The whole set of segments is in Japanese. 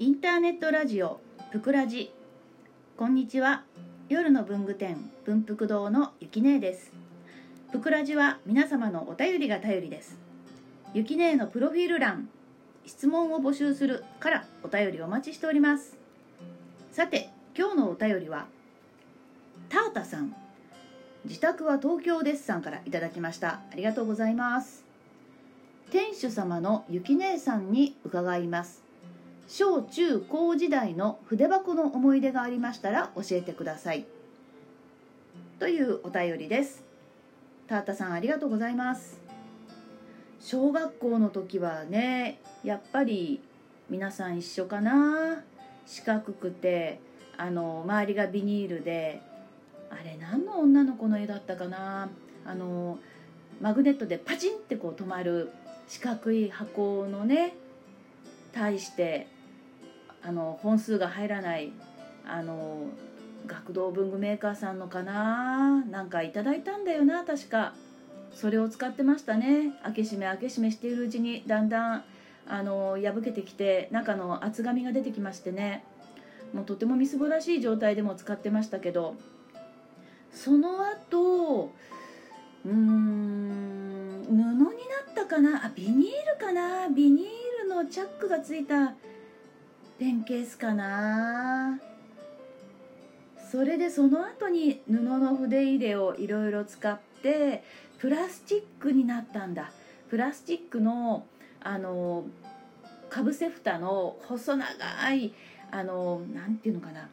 インターネットラジオぷくらじ。こんにちは。夜の文具店文福堂のゆきねえです。ぷくらじは皆様のお便りが頼りです。ゆきねえのプロフィール欄質問を募集するからお便りお待ちしております。さて今日のお便りはタータさん。自宅は東京ですさんからいただきました。ありがとうございます。店主様のゆき姉さんに伺います。小中高時代の筆箱の思い出がありましたら教えてください。というお便りです。タータさんありがとうございます。小学校の時はねやっぱり皆さん一緒かな。四角くてあの周りがビニールであれ何の女の子の絵だったかな。あのマグネットでパチンってこう止まる四角い箱のね対してあの本数が入らないあの学童文具メーカーさんのかななんかいただいたんだよな確か。それを使ってましたね。開け閉め開け閉めしているうちにだんだんあの破けてきて中の厚紙が出てきましてね。もうとてもみすぼらしい状態でも使ってましたけど。その後うーん布になったかなあビニールかなビニールのチャックがついたペンケースかな。それでその後に布の筆入れをいろいろ使ってプラスチックになったんだ。プラスチックのあのかぶせ蓋の細長いあのなんていうのかな。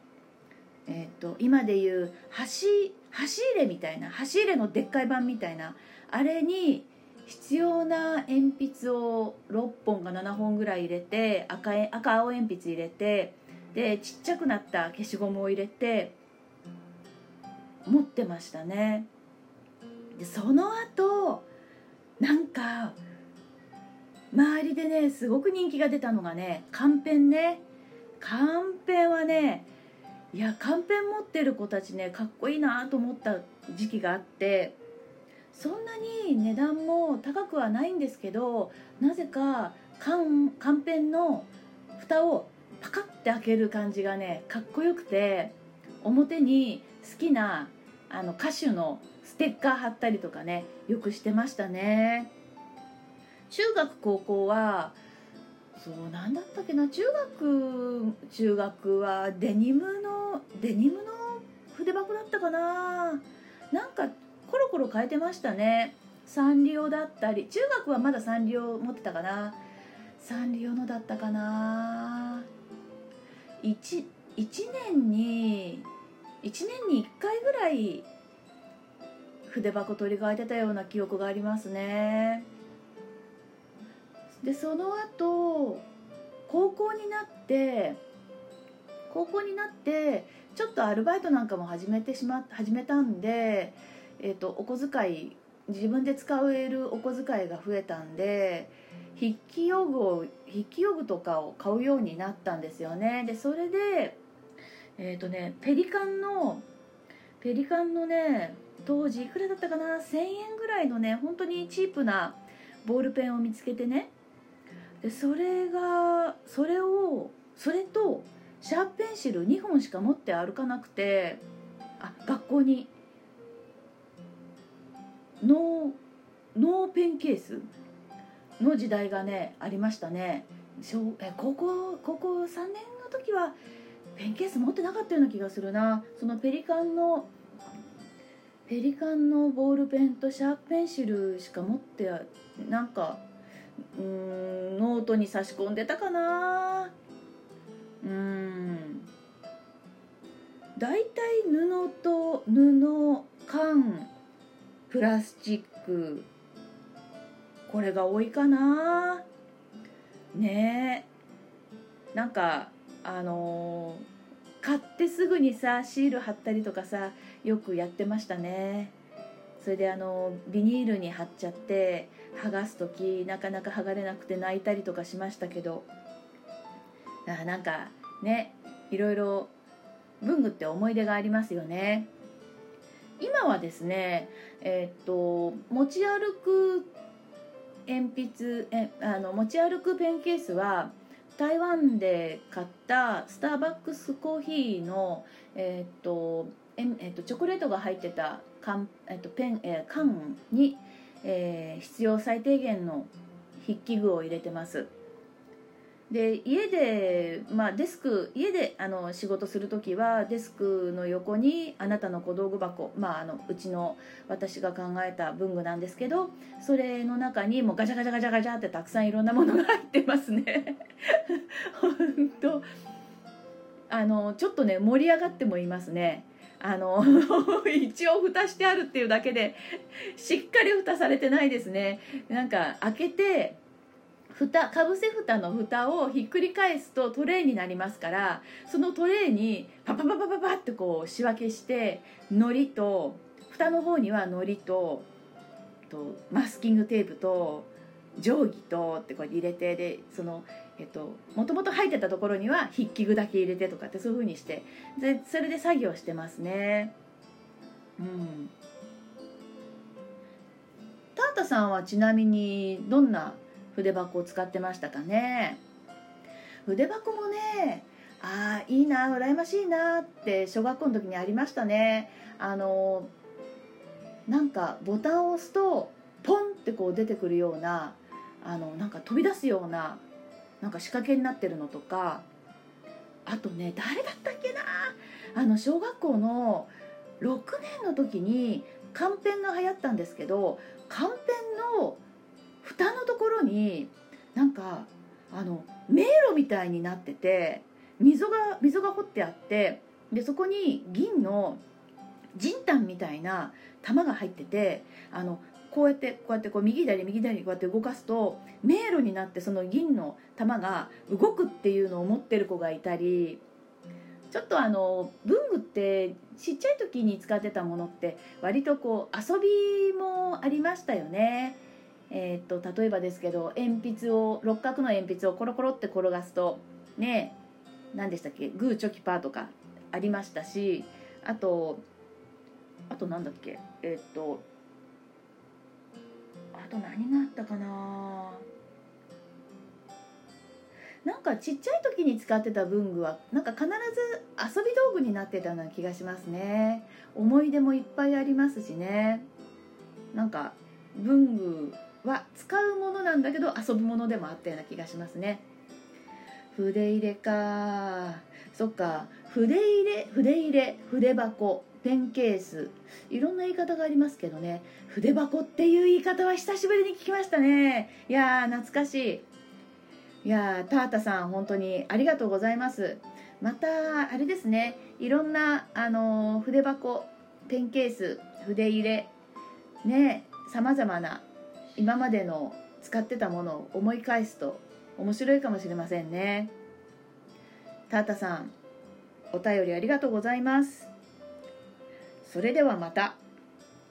えっ、と今でいう箸箸入れみたいな箸入れのでっかい版みたいな。あれに必要な鉛筆を6本か7本ぐらい入れて赤赤青鉛筆入れてでちっちゃくなった消しゴムを入れて持ってましたね。でその後なんか周りでねすごく人気が出たのがねカンペンね。カンペンはねいやカンペン持ってる子たちねかっこいいなと思った時期があってそんなに値段も高くはないんですけどなぜかカンカンペンの蓋をパカッて開ける感じがねかっこよくて表に好きなあの歌手のステッカー貼ったりとかねよくしてましたね。中学高校はそうなんだったっけな中学中学はデニムのデニムの筆箱だったかな。なんか変えてましたね。サンリオだったり中学はまだサンリオ持ってたかな。サンリオのだったかな。1, 1年に1年に1回ぐらい筆箱取り替えてたような記憶がありますね。でその後高校になって高校になってちょっとアルバイトなんかも始めてしま始めたんで、えーと、お小遣い自分で使えるお小遣いが増えたんで筆記用具を筆記用具とかを買うようになったんですよね。でそれでえっ、ー、とねペリカンのペリカンのね当時いくらだったかな？1000円ぐらいのね本当にチープなボールペンを見つけてね。でそれがそれをそれとシャープペンシル2本しか持って歩かなくてあ学校にノーノーペンケースの時代がねありましたね。小え高校高校3年の時はペンケース持ってなかったような気がするな。そのペリカンのペリカンのボールペンとシャープペンシルしか持ってなんかうんノートに差し込んでたかな。うん。大体布と布かプラスチック。これが多いかな。ねえ。なんかあのー、買ってすぐにさシール貼ったりとかさよくやってましたね。それであのビニールに貼っちゃって剥がす時なかなか剥がれなくて泣いたりとかしましたけど。あなんかねいろいろ文具って思い出がありますよね。今はですねえー、っと持ち歩く鉛筆えあの持ち歩くペンケースは台湾で買ったスターバックスコーヒーの、えー、っとええー、っとチョコレートが入ってた缶,、えー、っとペンえー、缶に、えー、必要最低限の筆記具を入れてます。で家で、まあ、デスク家であの仕事する時はデスクの横にあなたの小道具箱、まあ、あのうちの私が考えた文具なんですけどそれの中にもうガチャガチャガチャガチャってたくさんいろんなものが入ってますね。本当。あのちょっとね盛り上がってもいますね。あの 一応蓋してあるっていうだけでしっかり蓋されてないですね。なんか開けて蓋かぶせ蓋の蓋をひっくり返すとトレーになりますからそのトレーにパパパパパパってこう仕分けして糊と蓋の方には糊ととマスキングテープと定規とってこう入れてでそのえっともともと入ってたところには筆記具だけ入れてとかってそういう風にしてでそれで作業してますね。うん。タータさんはちなみにどんな筆箱を使ってましたかね。筆箱もねああいいな羨ましいなって小学校の時にありましたね。あのなんかボタンを押すとポンってこう出てくるようなあのなんか飛び出すようななんか仕掛けになってるのとかあとね誰だったっけなあの小学校の6年の時にカンペンが流行ったんですけどカンペンの蓋のところになんかあの迷路みたいになってて溝が溝が掘ってあってでそこに銀のじんたんみたいな玉が入っててあのこうやってこうやってこう右左右左こうやって動かすと迷路になってその銀の玉が動くっていうのを持ってる子がいたりちょっとあの文具ってちっちゃい時に使ってたものって割とこう遊びもありましたよね。えー、っと例えばですけど鉛筆を六角の鉛筆をコロコロって転がすとね何でしたっけ？グーチョキパーとかありましたしあとあとなんだっけ？えー、っとあと何があったかな？なんかちっちゃい時に使ってた文具はなんか必ず遊び道具になってたような気がしますね。思い出もいっぱいありますしね。なんか文具は使うものなんだけど遊ぶものでもあったような気がしますね。筆入れか。そっか。筆入れ筆入れ筆箱ペンケース。いろんな言い方がありますけどね。筆箱っていう言い方は久しぶりに聞きましたね。いやー懐かしい。いやータータさん本当にありがとうございます。またあれですね。いろんなあのー、筆箱ペンケース筆入れねさまざまな今までの使ってたものを思い返すと面白いかもしれませんね。タータさんお便りありがとうございます。それではまた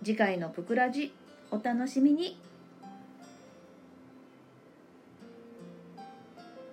次回のプクラジお楽しみに。